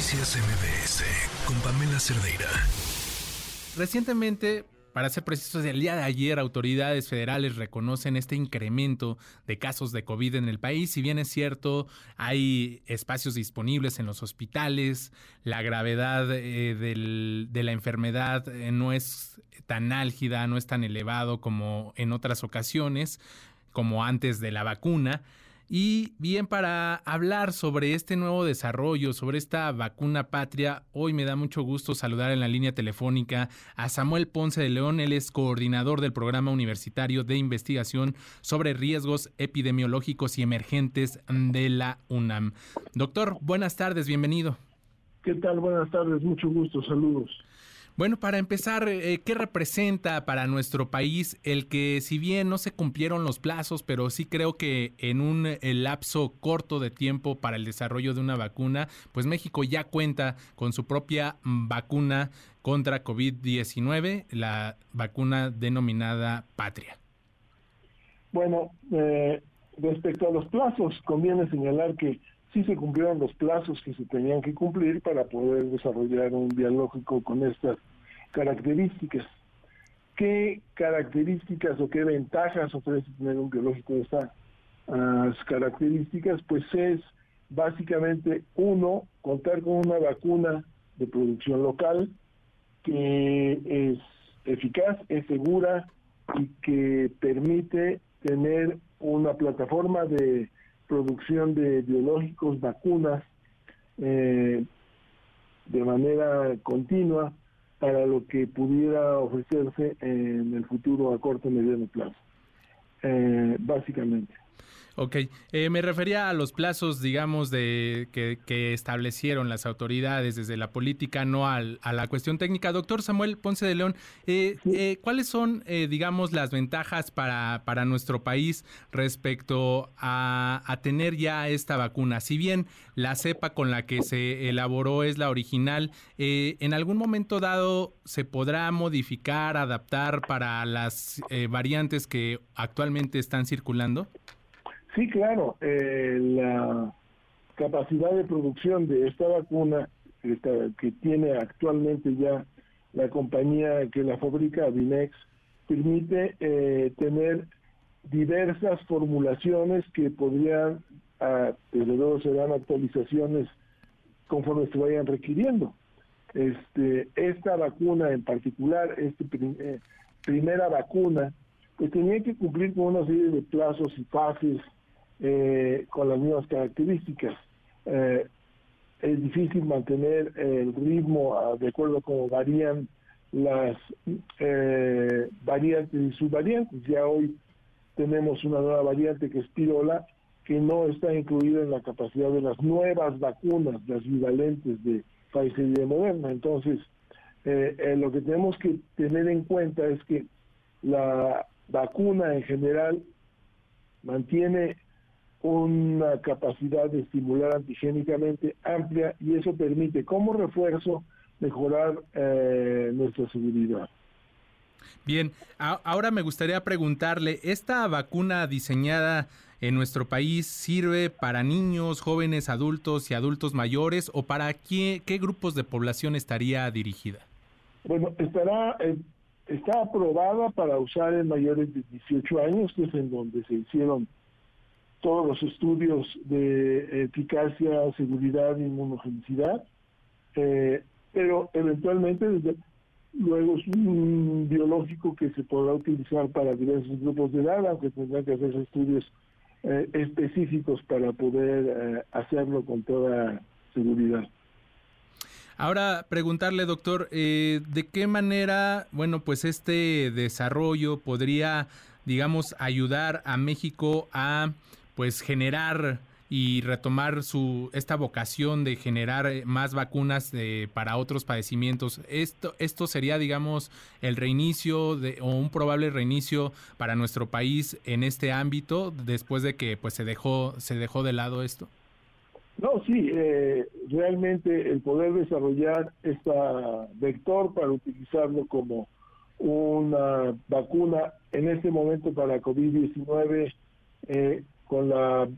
Noticias MBS con Pamela Cerdeira. Recientemente, para ser precisos, el día de ayer autoridades federales reconocen este incremento de casos de COVID en el país. Si bien es cierto, hay espacios disponibles en los hospitales, la gravedad eh, de la enfermedad eh, no es tan álgida, no es tan elevado como en otras ocasiones, como antes de la vacuna. Y bien, para hablar sobre este nuevo desarrollo, sobre esta vacuna patria, hoy me da mucho gusto saludar en la línea telefónica a Samuel Ponce de León. Él es coordinador del Programa Universitario de Investigación sobre Riesgos Epidemiológicos y Emergentes de la UNAM. Doctor, buenas tardes, bienvenido. ¿Qué tal? Buenas tardes, mucho gusto, saludos. Bueno, para empezar, eh, ¿qué representa para nuestro país el que si bien no se cumplieron los plazos, pero sí creo que en un eh, lapso corto de tiempo para el desarrollo de una vacuna, pues México ya cuenta con su propia vacuna contra COVID-19, la vacuna denominada Patria? Bueno, eh, respecto a los plazos, conviene señalar que sí se cumplieron los plazos que se tenían que cumplir para poder desarrollar un biológico con estas características. ¿Qué características o qué ventajas ofrece tener un biológico de estas características? Pues es básicamente, uno, contar con una vacuna de producción local que es eficaz, es segura y que permite tener una plataforma de producción de biológicos, vacunas, eh, de manera continua para lo que pudiera ofrecerse en el futuro a corto y mediano plazo, eh, básicamente. Ok, eh, me refería a los plazos, digamos, de que, establecieron las autoridades desde la política, no a la cuestión técnica. Doctor Samuel Ponce de León, eh, eh, ¿cuáles son, digamos, las ventajas para, para nuestro país respecto a, a, tener ya esta vacuna? Si bien la cepa con la que se elaboró es la original, ¿en algún momento dado se podrá modificar, adaptar para las variantes que actualmente están circulando? Sí, claro, eh, la capacidad de producción de esta vacuna que tiene actualmente ya la compañía que la fabrica, Vinex, permite eh, tener diversas formulaciones que podrían, ah, desde luego serán actualizaciones conforme se vayan requiriendo. Este, esta vacuna en particular, esta eh, primera vacuna, pues tenía que cumplir con una serie de plazos y fases eh, con las mismas características. Eh, es difícil mantener el ritmo ah, de acuerdo a cómo varían las eh, variantes y subvariantes. Ya hoy tenemos una nueva variante que es pirola, que no está incluida en la capacidad de las nuevas vacunas, las bivalentes de Pfizer de Moderna. Entonces, lo que tenemos que tener en cuenta es que la vacuna en general mantiene una capacidad de estimular antigénicamente amplia y eso permite como refuerzo mejorar eh, nuestra seguridad. Bien, ahora me gustaría preguntarle, ¿esta vacuna diseñada en nuestro país sirve para niños, jóvenes, adultos y adultos mayores o para qué, qué grupos de población estaría dirigida? Bueno, estará, eh, está aprobada para usar en mayores de 18 años, que es en donde se hicieron todos los estudios de eficacia, seguridad inmunogenicidad, eh, pero eventualmente luego es un biológico que se podrá utilizar para diversos grupos de edad, aunque tendrán que hacer estudios eh, específicos para poder eh, hacerlo con toda seguridad. Ahora, preguntarle, doctor, ¿de qué manera, bueno, pues este desarrollo podría, digamos, ayudar a México a pues generar y retomar su esta vocación de generar eh, más vacunas eh, para otros padecimientos. Esto esto sería, digamos, el reinicio de, o un probable reinicio para nuestro país en este ámbito después de que pues se dejó se dejó de lado esto. No, sí, eh, realmente el poder desarrollar este vector para utilizarlo como una vacuna en este momento para COVID-19 eh, con la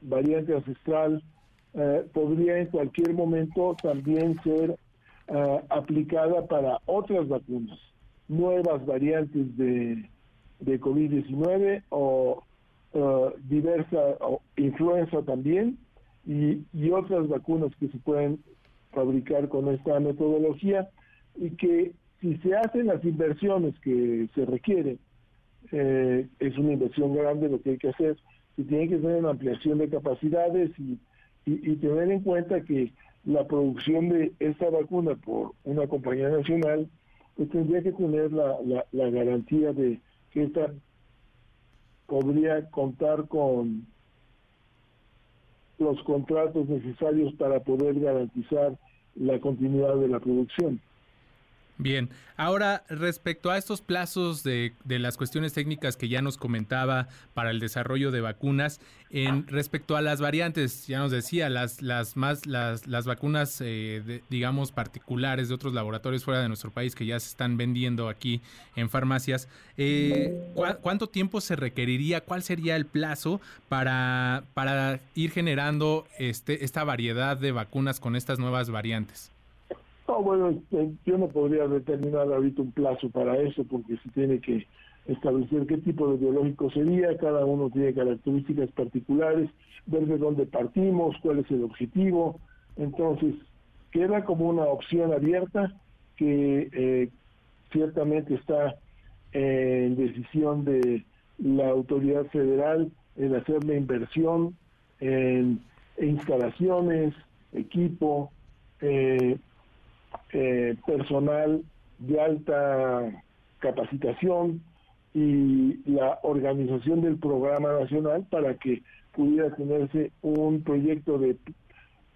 variante ancestral eh, podría en cualquier momento también ser eh, aplicada para otras vacunas, nuevas variantes de, de COVID-19 o diversa o influenza también y otras vacunas que se pueden fabricar con esta metodología y que si se hacen las inversiones que se requieren, eh, es una inversión grande lo que hay que hacer, se tiene que hacer una ampliación de capacidades y, y, tener en cuenta que la producción de esta vacuna por una compañía nacional, pues tendría que tener la, la, la garantía de que esta podría contar con los contratos necesarios para poder garantizar la continuidad de la producción. Bien, ahora respecto a estos plazos de, de, las cuestiones técnicas que ya nos comentaba para el desarrollo de vacunas, en respecto a las variantes, ya nos decía, las, las más, las, las vacunas, eh, digamos, particulares de otros laboratorios fuera de nuestro país que ya se están vendiendo aquí en farmacias, eh, ¿cuánto tiempo se requeriría? ¿Cuál sería el plazo para, para ir generando este, esta variedad de vacunas con estas nuevas variantes? Bueno, este, yo no podría determinar ahorita un plazo para eso porque se tiene que establecer qué tipo de biológico sería, cada uno tiene características particulares, ver de dónde partimos, cuál es el objetivo. Entonces, queda como una opción abierta que eh, ciertamente está en decisión de la autoridad federal en hacer la inversión en instalaciones, equipo, eh, eh, personal de alta capacitación y la organización del programa nacional para que pudiera tenerse un proyecto de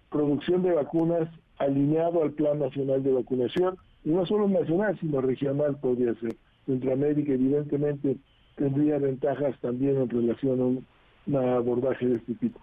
producción de vacunas alineado al Plan Nacional de Vacunación, y no solo nacional, sino regional podría ser. Centroamérica evidentemente tendría ventajas también en relación a un abordaje de este tipo.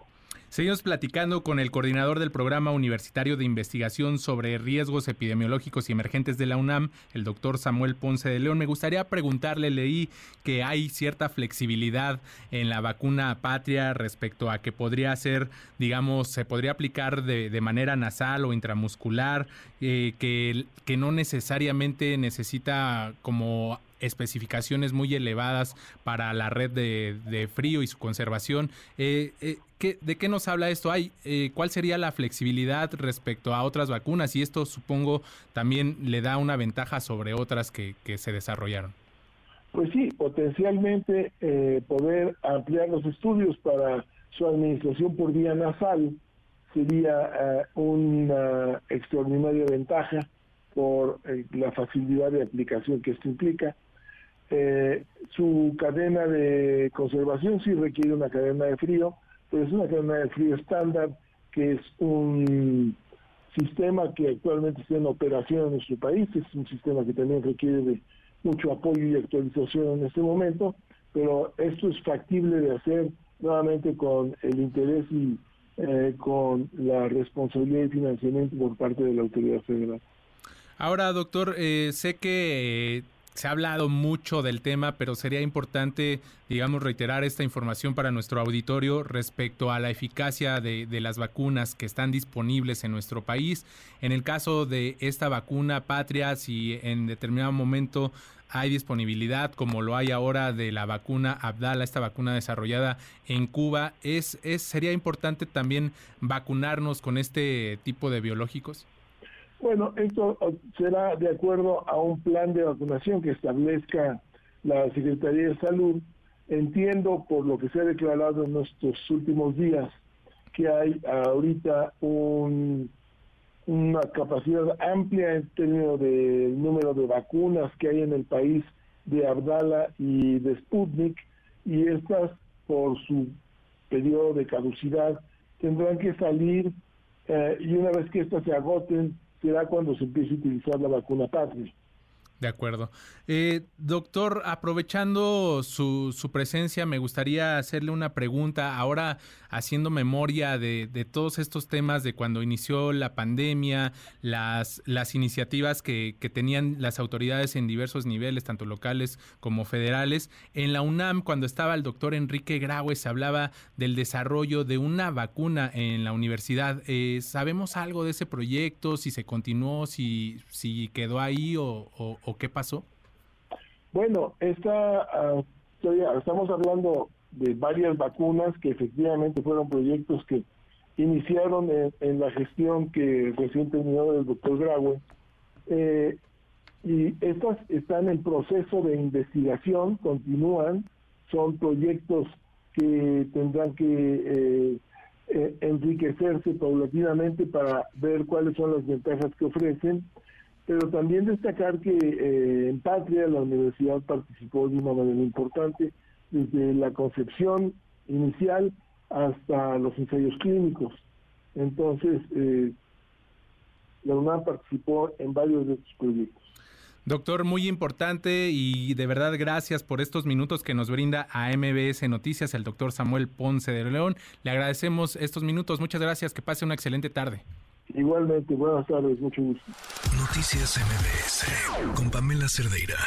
Seguimos platicando con el coordinador del Programa Universitario de Investigación sobre Riesgos Epidemiológicos y Emergentes de la UNAM, el doctor Samuel Ponce de León. Me gustaría preguntarle, leí que hay cierta flexibilidad en la vacuna patria respecto a que podría ser, digamos, se podría aplicar de, manera nasal o intramuscular, eh, que no necesariamente necesita como especificaciones muy elevadas para la red de, frío y su conservación. Eh, eh, ¿De qué nos habla esto? Hay, eh, ¿Cuál sería la flexibilidad respecto a otras vacunas? Y esto supongo también le da una ventaja sobre otras que, se desarrollaron. Pues sí, potencialmente poder ampliar los estudios para su administración por vía nasal sería una extraordinaria ventaja por la facilidad de aplicación que esto implica. Eh, su cadena de conservación sí requiere una cadena de frío, pero es una cadena de frío estándar, que es un sistema que actualmente está en operación en nuestro país, es un sistema que también requiere de mucho apoyo y actualización en este momento, pero esto es factible de hacer nuevamente con el interés y eh, con la responsabilidad y financiamiento por parte de la autoridad federal. Ahora, doctor, eh, sé que se ha hablado mucho del tema, pero sería importante, digamos, reiterar esta información para nuestro auditorio respecto a la eficacia de, las vacunas que están disponibles en nuestro país. En el caso de esta vacuna Patria, si en determinado momento hay disponibilidad, como lo hay ahora de la vacuna Abdala, esta vacuna desarrollada en Cuba, ¿es, es sería importante también vacunarnos con este tipo de biológicos? Bueno, esto será de acuerdo a un plan de vacunación que establezca la Secretaría de Salud. Entiendo por lo que se ha declarado en estos últimos días que hay ahorita un, una capacidad amplia en términos del número de vacunas que hay en el país de Abdala y de Sputnik y estas por su periodo de caducidad tendrán que salir eh, y una vez que estas se agoten será cuando se empiece a utilizar la vacuna patria. De acuerdo. Eh, doctor, aprovechando su, su, presencia, me gustaría hacerle una pregunta. Ahora, haciendo memoria de, de, todos estos temas de cuando inició la pandemia, las, las iniciativas que, tenían las autoridades en diversos niveles, tanto locales como federales. En la UNAM, cuando estaba el doctor Enrique Graue, se hablaba del desarrollo de una vacuna en la universidad. Eh, ¿Sabemos algo de ese proyecto? Si se continuó, si, quedó ahí o, qué pasó? Bueno, esta, ah, estamos hablando de varias vacunas que efectivamente fueron proyectos que iniciaron en, la gestión que recién terminó el doctor Graue. Eh, y estas están en proceso de investigación, continúan, son proyectos que tendrán que eh, eh, enriquecerse paulatinamente para ver cuáles son las ventajas que ofrecen pero también destacar que en Patria la universidad participó de una manera importante desde la concepción inicial hasta los ensayos clínicos. Entonces, eh, la UNAM participó en varios de estos proyectos. Doctor, muy importante y de verdad gracias por estos minutos que nos brinda a MBS Noticias el doctor Samuel Ponce de León. Le agradecemos estos minutos. Muchas gracias. Que pase una excelente tarde. Igualmente, buenas tardes, mucho gusto. Noticias MBS con Pamela Cerdeira.